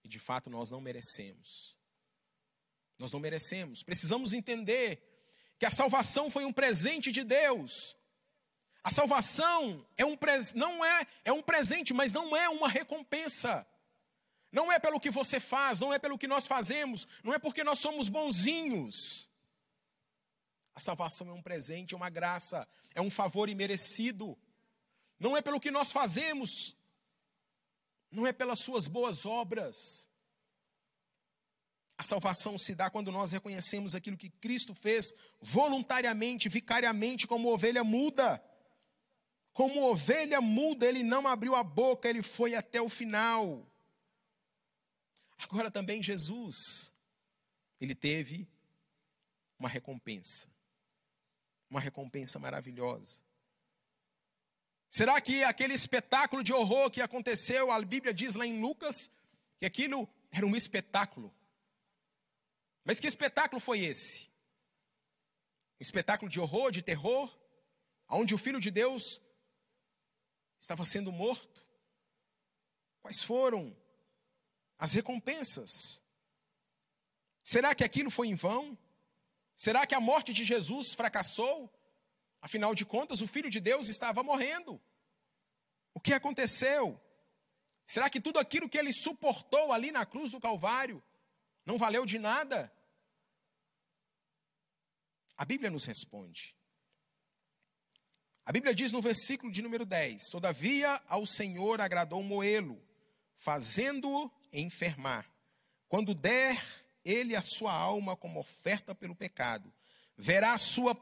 E de fato nós não merecemos. Nós não merecemos. Precisamos entender que a salvação foi um presente de Deus. A salvação é um não é, é um presente, mas não é uma recompensa. Não é pelo que você faz, não é pelo que nós fazemos, não é porque nós somos bonzinhos. A salvação é um presente, é uma graça, é um favor imerecido. Não é pelo que nós fazemos, não é pelas suas boas obras. A salvação se dá quando nós reconhecemos aquilo que Cristo fez voluntariamente, vicariamente, como ovelha muda. Como ovelha muda, ele não abriu a boca, ele foi até o final. Agora também Jesus, ele teve uma recompensa. Uma recompensa maravilhosa. Será que aquele espetáculo de horror que aconteceu, a Bíblia diz lá em Lucas, que aquilo era um espetáculo? Mas que espetáculo foi esse? Um espetáculo de horror, de terror, onde o Filho de Deus estava sendo morto? Quais foram as recompensas? Será que aquilo foi em vão? Será que a morte de Jesus fracassou? Afinal de contas, o Filho de Deus estava morrendo. O que aconteceu? Será que tudo aquilo que ele suportou ali na cruz do Calvário não valeu de nada? A Bíblia nos responde. A Bíblia diz no versículo de número 10: Todavia ao Senhor agradou moê-lo, fazendo-o enfermar. Quando der ele a sua alma como oferta pelo pecado, verá a sua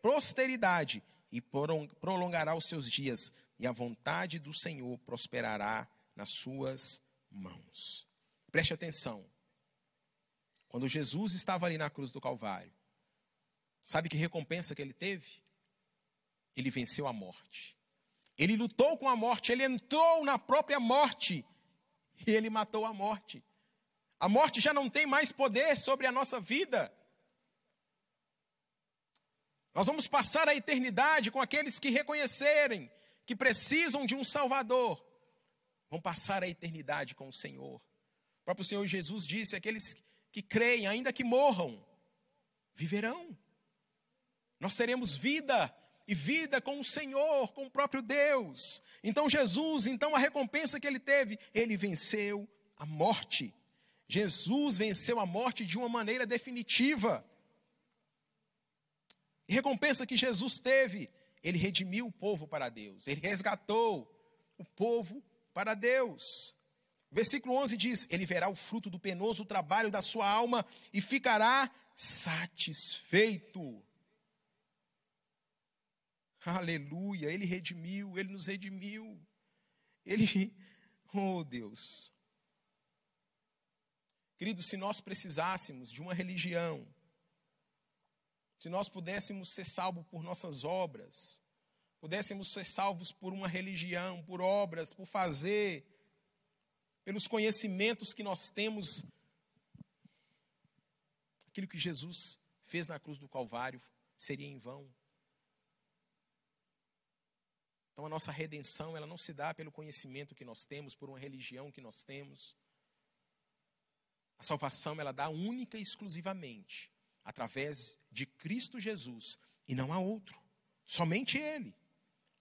prosperidade e prolongará os seus dias, e a vontade do Senhor prosperará nas suas mãos. Preste atenção. Quando Jesus estava ali na cruz do Calvário, sabe que recompensa que ele teve? Ele venceu a morte. Ele lutou com a morte, ele entrou na própria morte e ele matou a morte. A morte já não tem mais poder sobre a nossa vida. Nós vamos passar a eternidade com aqueles que reconhecerem que precisam de um Salvador. Vão passar a eternidade com o Senhor. O próprio Senhor Jesus disse: aqueles que creem, ainda que morram, viverão. Nós teremos vida e vida com o Senhor, com o próprio Deus. Então Jesus, então a recompensa que ele teve, ele venceu a morte. Jesus venceu a morte de uma maneira definitiva. Recompensa que Jesus teve, ele redimiu o povo para Deus, ele resgatou o povo para Deus. Versículo 11 diz: Ele verá o fruto do penoso trabalho da sua alma e ficará satisfeito. Aleluia, ele redimiu, ele nos redimiu. Ele, oh Deus. Querido, se nós precisássemos de uma religião se nós pudéssemos ser salvos por nossas obras, pudéssemos ser salvos por uma religião, por obras, por fazer, pelos conhecimentos que nós temos, aquilo que Jesus fez na cruz do Calvário seria em vão. Então a nossa redenção, ela não se dá pelo conhecimento que nós temos, por uma religião que nós temos. A salvação, ela dá única e exclusivamente através de Cristo Jesus e não há outro. Somente Ele.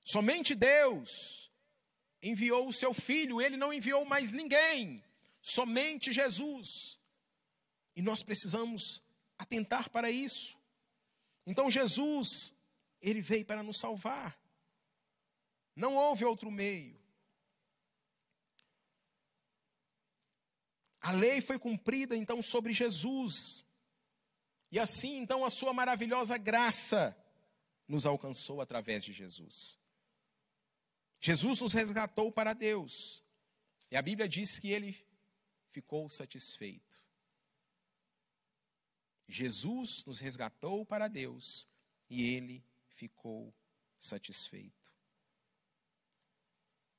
Somente Deus enviou o seu filho, ele não enviou mais ninguém, somente Jesus. E nós precisamos atentar para isso. Então Jesus, ele veio para nos salvar. Não houve outro meio. A lei foi cumprida então sobre Jesus. E assim então a sua maravilhosa graça nos alcançou através de Jesus. Jesus nos resgatou para Deus. E a Bíblia diz que ele ficou satisfeito. Jesus nos resgatou para Deus e ele ficou satisfeito.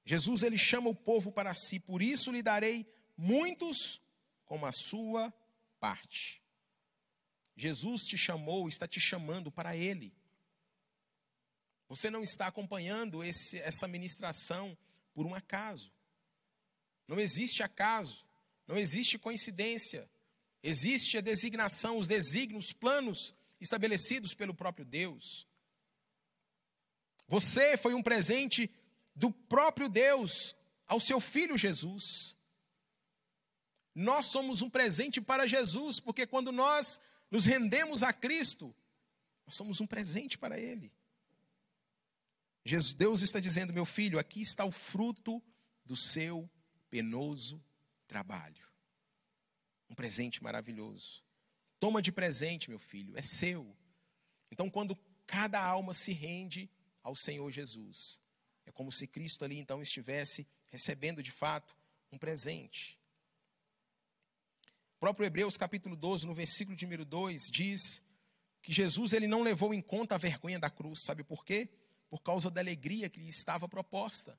Jesus ele chama o povo para si, por isso lhe darei muitos como a sua parte. Jesus te chamou, está te chamando para ele. Você não está acompanhando esse, essa ministração por um acaso. Não existe acaso, não existe coincidência. Existe a designação, os desígnios, os planos estabelecidos pelo próprio Deus. Você foi um presente do próprio Deus ao seu filho Jesus. Nós somos um presente para Jesus, porque quando nós nos rendemos a Cristo, nós somos um presente para Ele. Deus está dizendo, meu filho, aqui está o fruto do seu penoso trabalho. Um presente maravilhoso. Toma de presente, meu filho, é seu. Então, quando cada alma se rende ao Senhor Jesus, é como se Cristo ali então estivesse recebendo de fato um presente. O próprio Hebreus capítulo 12, no versículo de número 2, diz que Jesus ele não levou em conta a vergonha da cruz, sabe por quê? por causa da alegria que lhe estava proposta.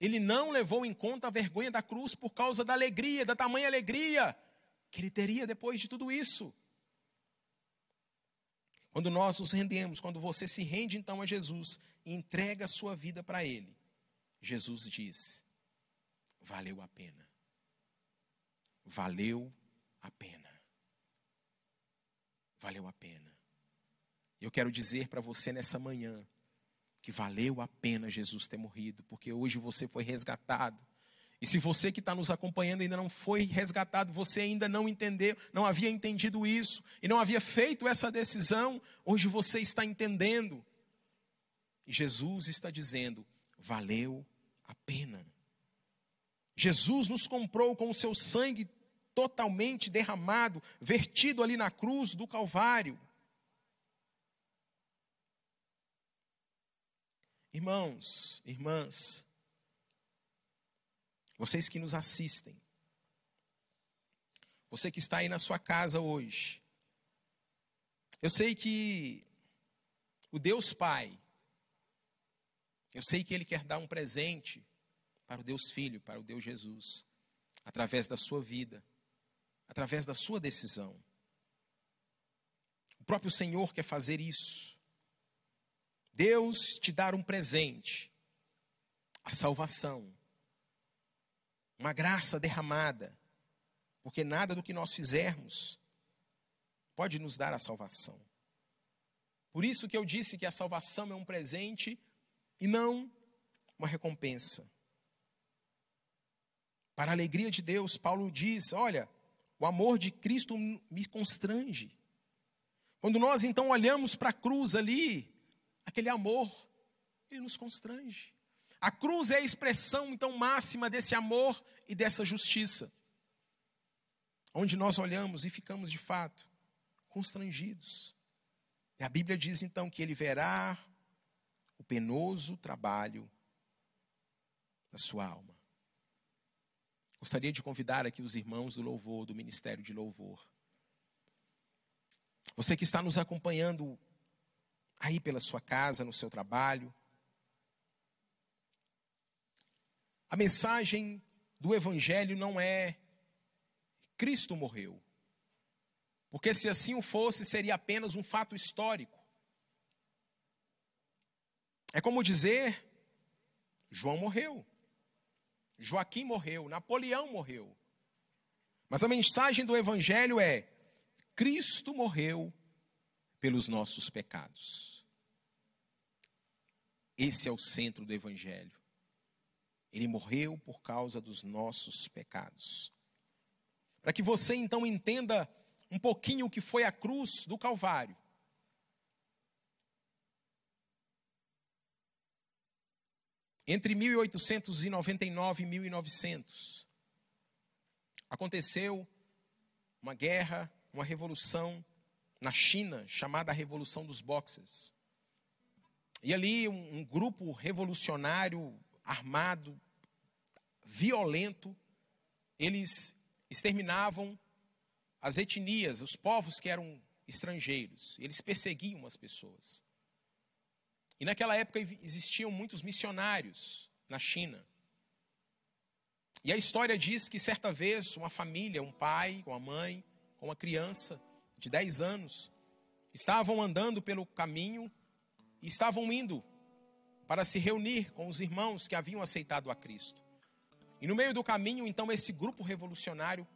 Ele não levou em conta a vergonha da cruz por causa da alegria, da tamanha alegria que ele teria depois de tudo isso. Quando nós nos rendemos, quando você se rende então a Jesus e entrega a sua vida para Ele, Jesus diz: valeu a pena. Valeu a pena. Valeu a pena. Eu quero dizer para você nessa manhã que valeu a pena Jesus ter morrido, porque hoje você foi resgatado. E se você que está nos acompanhando ainda não foi resgatado, você ainda não entendeu, não havia entendido isso e não havia feito essa decisão, hoje você está entendendo. E Jesus está dizendo: valeu a pena. Jesus nos comprou com o seu sangue totalmente derramado, vertido ali na cruz do Calvário. Irmãos, irmãs, vocês que nos assistem, você que está aí na sua casa hoje, eu sei que o Deus Pai, eu sei que Ele quer dar um presente para o Deus Filho, para o Deus Jesus, através da sua vida, através da sua decisão. O próprio Senhor quer fazer isso. Deus te dar um presente, a salvação, uma graça derramada, porque nada do que nós fizermos pode nos dar a salvação. Por isso que eu disse que a salvação é um presente e não uma recompensa. Para a alegria de Deus, Paulo diz: Olha, o amor de Cristo me constrange. Quando nós então olhamos para a cruz ali, aquele amor, ele nos constrange. A cruz é a expressão então máxima desse amor e dessa justiça. Onde nós olhamos e ficamos de fato constrangidos. E a Bíblia diz então que ele verá o penoso trabalho da sua alma. Gostaria de convidar aqui os irmãos do louvor, do ministério de louvor. Você que está nos acompanhando aí pela sua casa, no seu trabalho. A mensagem do Evangelho não é Cristo morreu. Porque se assim o fosse, seria apenas um fato histórico. É como dizer: João morreu, Joaquim morreu, Napoleão morreu. Mas a mensagem do Evangelho é: Cristo morreu pelos nossos pecados. Esse é o centro do Evangelho. Ele morreu por causa dos nossos pecados. Para que você então entenda um pouquinho o que foi a cruz do Calvário. Entre 1899 e 1900, aconteceu uma guerra, uma revolução na China, chamada Revolução dos Boxers. E ali um, um grupo revolucionário, armado, violento, eles exterminavam as etnias, os povos que eram estrangeiros. Eles perseguiam as pessoas. E naquela época existiam muitos missionários na China. E a história diz que certa vez uma família, um pai, uma mãe, uma criança de 10 anos, estavam andando pelo caminho e estavam indo para se reunir com os irmãos que haviam aceitado a Cristo. E no meio do caminho, então, esse grupo revolucionário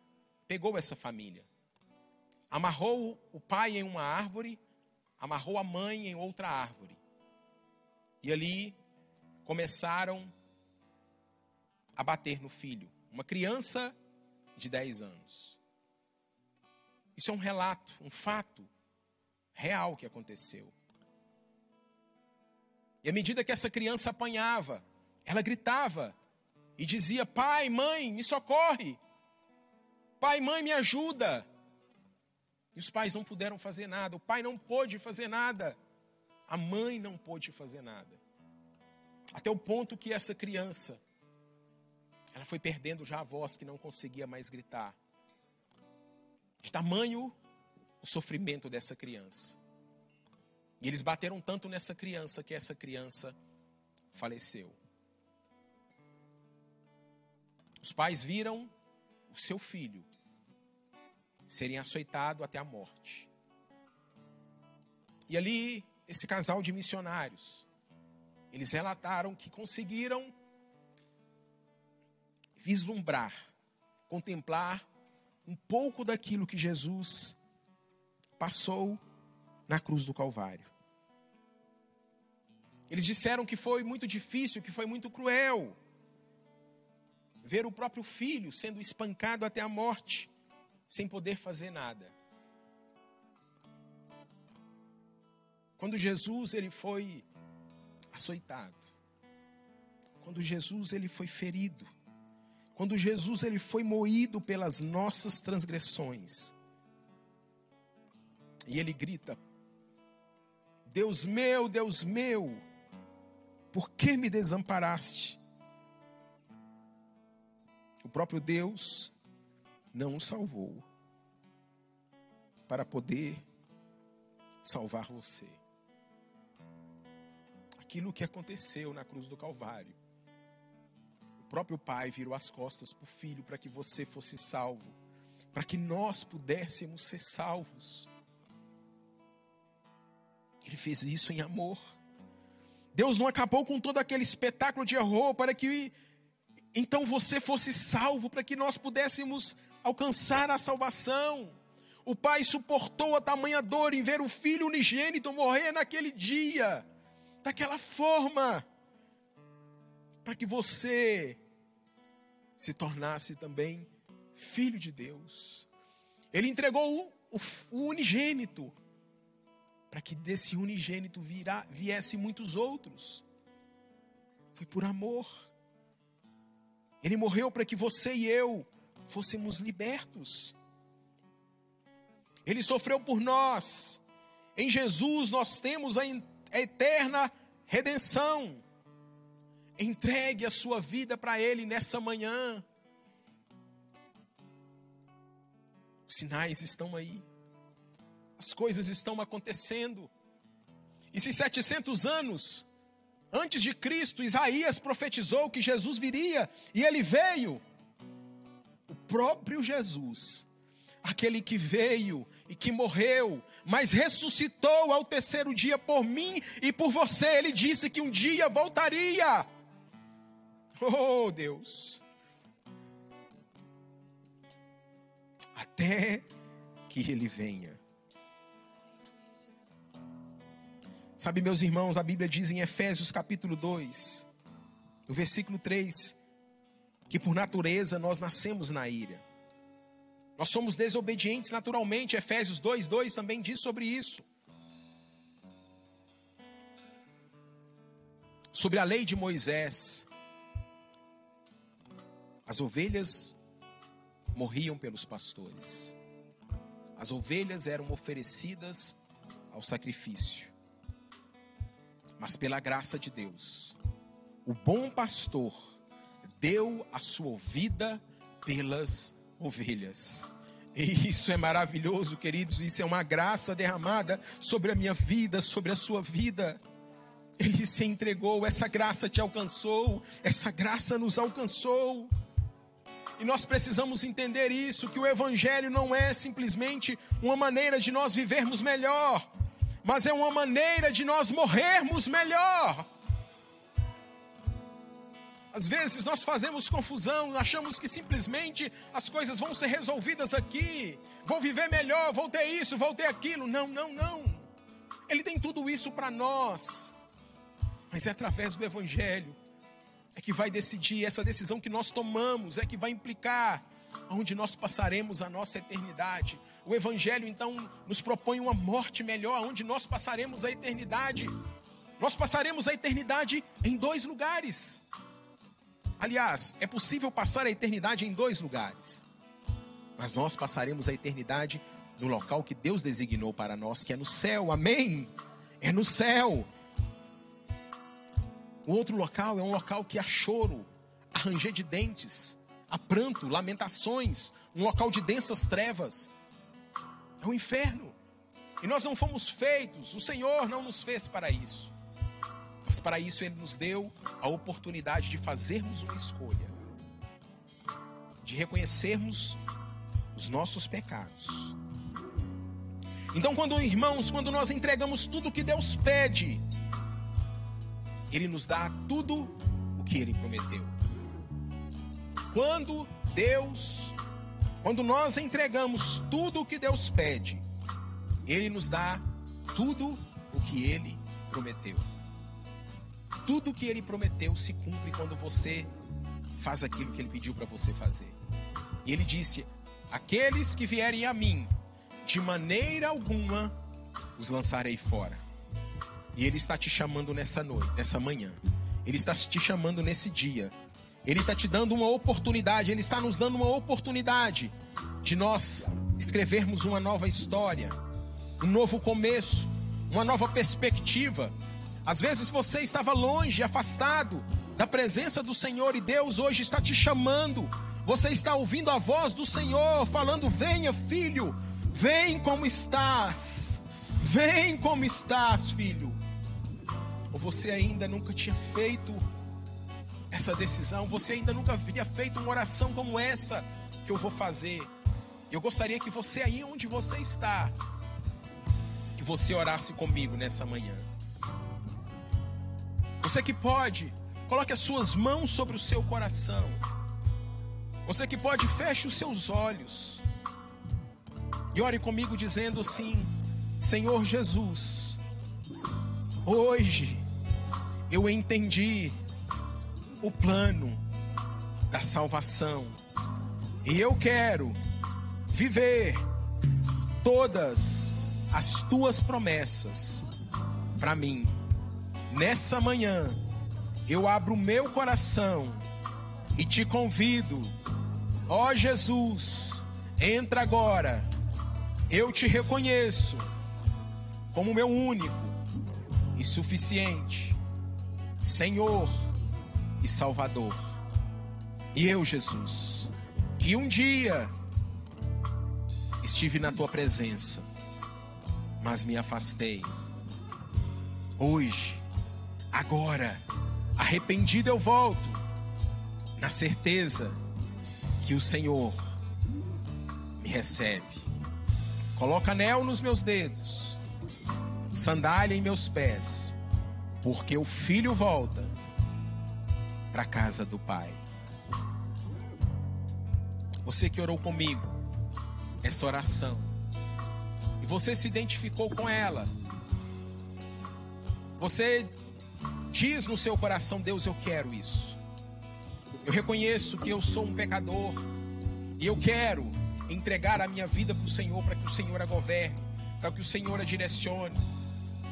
pegou essa família, amarrou o pai em uma árvore, amarrou a mãe em outra árvore. E ali começaram a bater no filho, uma criança de 10 anos. Isso é um relato, um fato real que aconteceu. E à medida que essa criança apanhava, ela gritava e dizia: Pai, mãe, me socorre. Pai, mãe, me ajuda. E os pais não puderam fazer nada, o pai não pôde fazer nada, a mãe não pôde fazer nada. Até o ponto que essa criança ela foi perdendo já a voz que não conseguia mais gritar. De tamanho o sofrimento dessa criança. E eles bateram tanto nessa criança que essa criança faleceu. Os pais viram o seu filho serem açoitado até a morte. E ali, esse casal de missionários, eles relataram que conseguiram vislumbrar, contemplar um pouco daquilo que Jesus passou na cruz do Calvário. Eles disseram que foi muito difícil, que foi muito cruel ver o próprio filho sendo espancado até a morte, sem poder fazer nada. Quando Jesus ele foi açoitado, quando Jesus ele foi ferido, quando Jesus ele foi moído pelas nossas transgressões. E ele grita: Deus meu, Deus meu, por que me desamparaste? O próprio Deus não o salvou para poder salvar você. Aquilo que aconteceu na cruz do Calvário próprio pai virou as costas para o filho para que você fosse salvo, para que nós pudéssemos ser salvos. Ele fez isso em amor. Deus não acabou com todo aquele espetáculo de horror para que então você fosse salvo, para que nós pudéssemos alcançar a salvação. O pai suportou a tamanha dor em ver o filho unigênito morrer naquele dia, daquela forma para que você se tornasse também filho de Deus. Ele entregou o, o, o unigênito, para que desse unigênito virá, viesse muitos outros. Foi por amor. Ele morreu para que você e eu fôssemos libertos. Ele sofreu por nós. Em Jesus nós temos a eterna redenção. Entregue a sua vida para Ele nessa manhã. Os sinais estão aí. As coisas estão acontecendo. E se 700 anos antes de Cristo, Isaías profetizou que Jesus viria e ele veio, o próprio Jesus, aquele que veio e que morreu, mas ressuscitou ao terceiro dia por mim e por você, ele disse que um dia voltaria. Oh, Deus. Até que ele venha. Sabe, meus irmãos, a Bíblia diz em Efésios capítulo 2, no versículo 3, que por natureza nós nascemos na ira. Nós somos desobedientes naturalmente, Efésios 2:2 também diz sobre isso. Sobre a lei de Moisés, as ovelhas morriam pelos pastores. As ovelhas eram oferecidas ao sacrifício. Mas pela graça de Deus, o bom pastor deu a sua vida pelas ovelhas. E isso é maravilhoso, queridos. Isso é uma graça derramada sobre a minha vida, sobre a sua vida. Ele se entregou, essa graça te alcançou, essa graça nos alcançou. E nós precisamos entender isso: que o Evangelho não é simplesmente uma maneira de nós vivermos melhor, mas é uma maneira de nós morrermos melhor. Às vezes nós fazemos confusão, achamos que simplesmente as coisas vão ser resolvidas aqui, vou viver melhor, vou ter isso, vou ter aquilo. Não, não, não. Ele tem tudo isso para nós, mas é através do Evangelho é que vai decidir, essa decisão que nós tomamos é que vai implicar onde nós passaremos a nossa eternidade. O Evangelho então nos propõe uma morte melhor, onde nós passaremos a eternidade. Nós passaremos a eternidade em dois lugares. Aliás, é possível passar a eternidade em dois lugares. Mas nós passaremos a eternidade no local que Deus designou para nós, que é no céu. Amém? É no céu. O outro local é um local que há choro, há ranger de dentes, há pranto, lamentações, um local de densas trevas. É o inferno. E nós não fomos feitos, o Senhor não nos fez para isso. Mas para isso Ele nos deu a oportunidade de fazermos uma escolha, de reconhecermos os nossos pecados. Então, quando irmãos, quando nós entregamos tudo que Deus pede, ele nos dá tudo o que ele prometeu. Quando Deus, quando nós entregamos tudo o que Deus pede, ele nos dá tudo o que ele prometeu. Tudo o que ele prometeu se cumpre quando você faz aquilo que ele pediu para você fazer. E ele disse: Aqueles que vierem a mim, de maneira alguma os lançarei fora. E Ele está te chamando nessa noite, nessa manhã. Ele está te chamando nesse dia. Ele está te dando uma oportunidade, Ele está nos dando uma oportunidade de nós escrevermos uma nova história, um novo começo, uma nova perspectiva. Às vezes você estava longe, afastado da presença do Senhor e Deus hoje está te chamando. Você está ouvindo a voz do Senhor falando: Venha, filho, vem como estás, vem como estás, filho ou você ainda nunca tinha feito essa decisão, você ainda nunca havia feito uma oração como essa que eu vou fazer. Eu gostaria que você aí onde você está, que você orasse comigo nessa manhã. Você que pode, coloque as suas mãos sobre o seu coração. Você que pode, feche os seus olhos. E ore comigo dizendo assim: Senhor Jesus, hoje eu entendi o plano da salvação. E eu quero viver todas as tuas promessas para mim. Nessa manhã, eu abro o meu coração e te convido, ó Jesus, entra agora. Eu te reconheço como meu único e suficiente Senhor e Salvador. E eu, Jesus, que um dia estive na tua presença, mas me afastei. Hoje, agora, arrependido eu volto, na certeza que o Senhor me recebe. Coloca anel nos meus dedos, sandália em meus pés porque o filho volta para a casa do pai. Você que orou comigo essa oração e você se identificou com ela. Você diz no seu coração: Deus, eu quero isso. Eu reconheço que eu sou um pecador e eu quero entregar a minha vida para o Senhor, para que o Senhor a governe, para que o Senhor a direcione.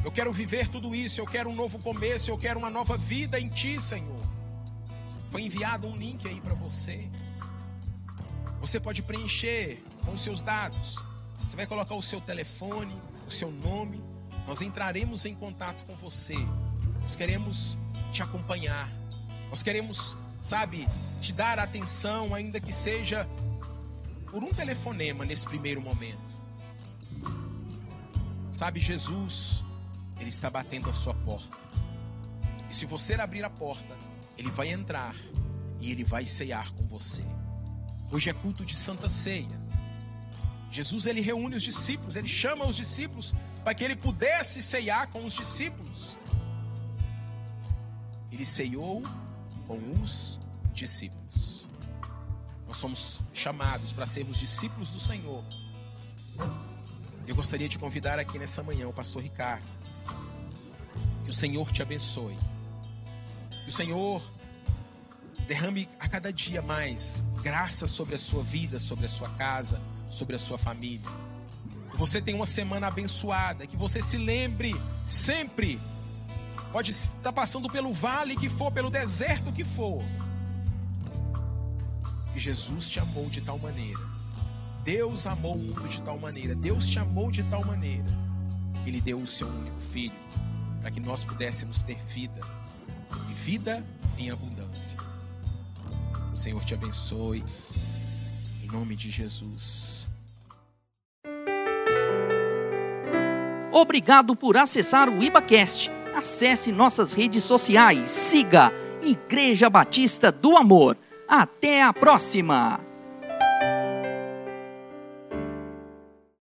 Eu quero viver tudo isso, eu quero um novo começo, eu quero uma nova vida em Ti, Senhor. Foi enviado um link aí para você. Você pode preencher com seus dados. Você vai colocar o seu telefone, o seu nome. Nós entraremos em contato com você. Nós queremos te acompanhar. Nós queremos, sabe, te dar atenção, ainda que seja por um telefonema nesse primeiro momento. Sabe, Jesus, Ele está batendo a sua porta. E se você abrir a porta, Ele vai entrar e Ele vai ceiar com você. Hoje é culto de Santa Ceia. Jesus ele reúne os discípulos, ele chama os discípulos para que ele pudesse ceiar com os discípulos. Ele ceiou com os discípulos. Nós somos chamados para sermos discípulos do Senhor. Eu gostaria de convidar aqui nessa manhã o pastor Ricardo. Que o Senhor te abençoe. Que o Senhor derrame a cada dia mais graça sobre a sua vida, sobre a sua casa, sobre a sua família. Que você tenha uma semana abençoada, que você se lembre sempre. Pode estar passando pelo vale que for, pelo deserto que for. Que Jesus te amou de tal maneira. Deus amou o mundo de tal maneira. Deus te amou de tal maneira. Que Ele deu o seu único filho. Para que nós pudéssemos ter vida. E vida em abundância. O Senhor te abençoe. Em nome de Jesus. Obrigado por acessar o IbaCast. Acesse nossas redes sociais. Siga Igreja Batista do Amor. Até a próxima!